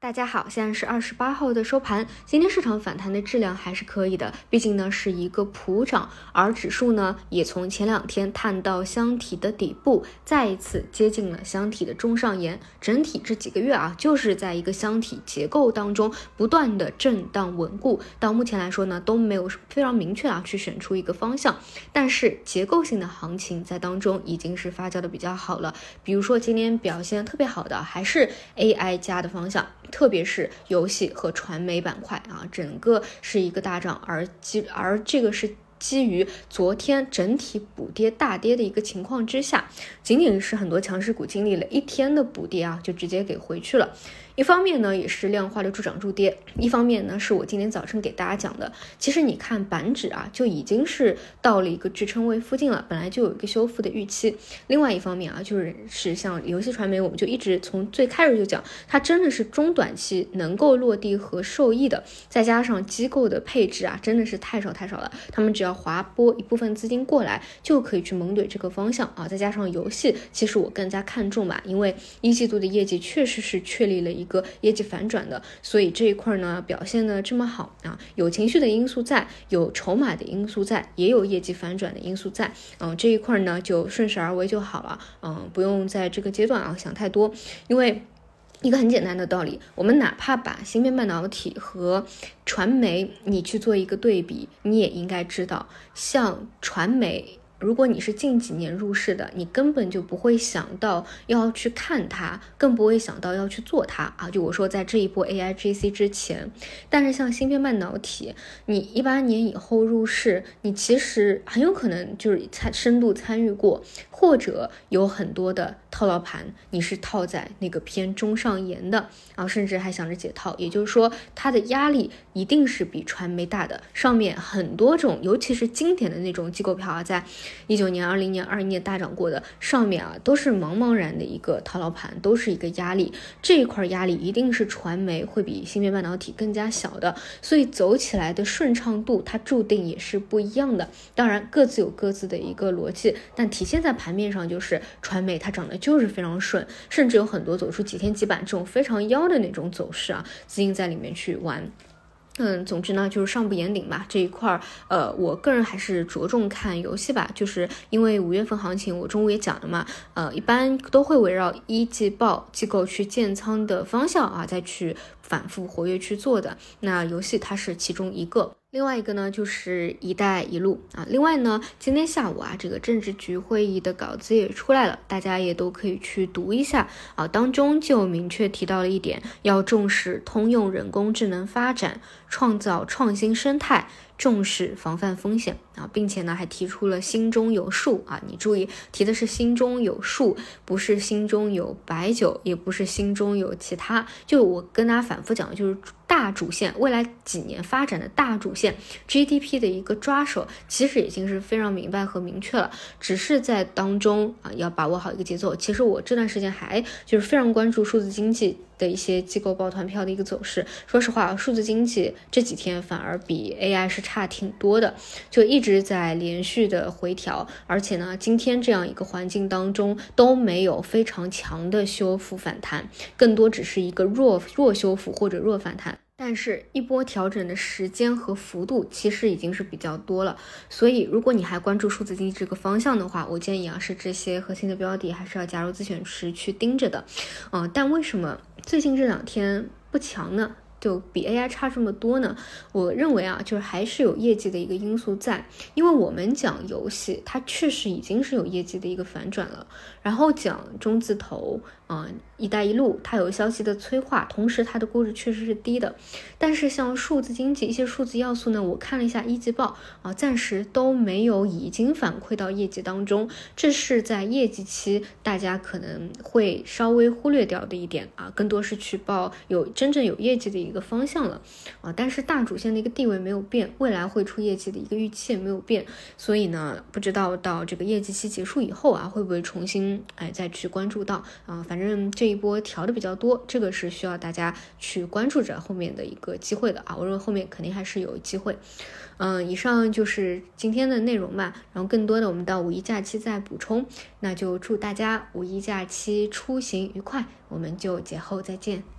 大家好，现在是二十八号的收盘。今天市场反弹的质量还是可以的，毕竟呢是一个普涨，而指数呢也从前两天探到箱体的底部，再一次接近了箱体的中上沿。整体这几个月啊，就是在一个箱体结构当中不断的震荡稳固。到目前来说呢，都没有非常明确啊去选出一个方向，但是结构性的行情在当中已经是发酵的比较好了。比如说今天表现特别好的还是 AI 加的方向。特别是游戏和传媒板块啊，整个是一个大涨，而基而这个是基于昨天整体补跌大跌的一个情况之下，仅仅是很多强势股经历了一天的补跌啊，就直接给回去了。一方面呢，也是量化的助涨助跌；一方面呢，是我今天早晨给大家讲的。其实你看板指啊，就已经是到了一个支撑位附近了，本来就有一个修复的预期。另外一方面啊，就是是像游戏传媒，我们就一直从最开始就讲，它真的是中短期能够落地和受益的。再加上机构的配置啊，真的是太少太少了，他们只要划拨一部分资金过来，就可以去猛怼这个方向啊。再加上游戏，其实我更加看重吧，因为一季度的业绩确实是确立了一。个业绩反转的，所以这一块呢表现的这么好啊，有情绪的因素在，有筹码的因素在，也有业绩反转的因素在，嗯，这一块呢就顺势而为就好了，嗯，不用在这个阶段啊想太多，因为一个很简单的道理，我们哪怕把芯片半导体和传媒你去做一个对比，你也应该知道，像传媒。如果你是近几年入市的，你根本就不会想到要去看它，更不会想到要去做它啊！就我说，在这一波 A I G C 之前，但是像芯片半导体，你一八年以后入市，你其实很有可能就是参深度参与过，或者有很多的套牢盘，你是套在那个偏中上沿的啊，甚至还想着解套，也就是说，它的压力一定是比传媒大的。上面很多种，尤其是经典的那种机构票啊，在。一九年、二零年、二一年大涨过的上面啊，都是茫茫然的一个套牢盘，都是一个压力。这一块压力一定是传媒会比芯片半导体更加小的，所以走起来的顺畅度它注定也是不一样的。当然，各自有各自的一个逻辑，但体现在盘面上就是传媒它涨的就是非常顺，甚至有很多走出几天几板这种非常妖的那种走势啊，资金在里面去玩。嗯，总之呢，就是上不言顶吧这一块儿，呃，我个人还是着重看游戏吧，就是因为五月份行情，我中午也讲了嘛，呃，一般都会围绕一季报机构去建仓的方向啊，再去反复活跃去做的。那游戏它是其中一个。另外一个呢，就是“一带一路”啊。另外呢，今天下午啊，这个政治局会议的稿子也出来了，大家也都可以去读一下啊。当中就明确提到了一点，要重视通用人工智能发展，创造创新生态。重视防范风险啊，并且呢还提出了心中有数啊，你注意提的是心中有数，不是心中有白酒，也不是心中有其他。就我跟大家反复讲的就是大主线，未来几年发展的大主线 GDP 的一个抓手，其实已经是非常明白和明确了，只是在当中啊要把握好一个节奏。其实我这段时间还就是非常关注数字经济。的一些机构抱团票的一个走势，说实话，数字经济这几天反而比 AI 是差挺多的，就一直在连续的回调，而且呢，今天这样一个环境当中都没有非常强的修复反弹，更多只是一个弱弱修复或者弱反弹。但是，一波调整的时间和幅度其实已经是比较多了，所以如果你还关注数字经济这个方向的话，我建议啊是这些核心的标的还是要加入自选池去盯着的，嗯，但为什么最近这两天不强呢？就比 AI 差这么多呢？我认为啊，就是还是有业绩的一个因素在，因为我们讲游戏，它确实已经是有业绩的一个反转了。然后讲中字头，啊，一带一路，它有消息的催化，同时它的估值确实是低的。但是像数字经济一些数字要素呢，我看了一下一季报啊，暂时都没有已经反馈到业绩当中，这是在业绩期大家可能会稍微忽略掉的一点啊，更多是去报有真正有业绩的一。一个方向了啊，但是大主线的一个地位没有变，未来会出业绩的一个预期也没有变，所以呢，不知道到这个业绩期结束以后啊，会不会重新哎再去关注到啊？反正这一波调的比较多，这个是需要大家去关注着后面的一个机会的啊。我认为后面肯定还是有机会。嗯，以上就是今天的内容吧，然后更多的我们到五一假期再补充。那就祝大家五一假期出行愉快，我们就节后再见。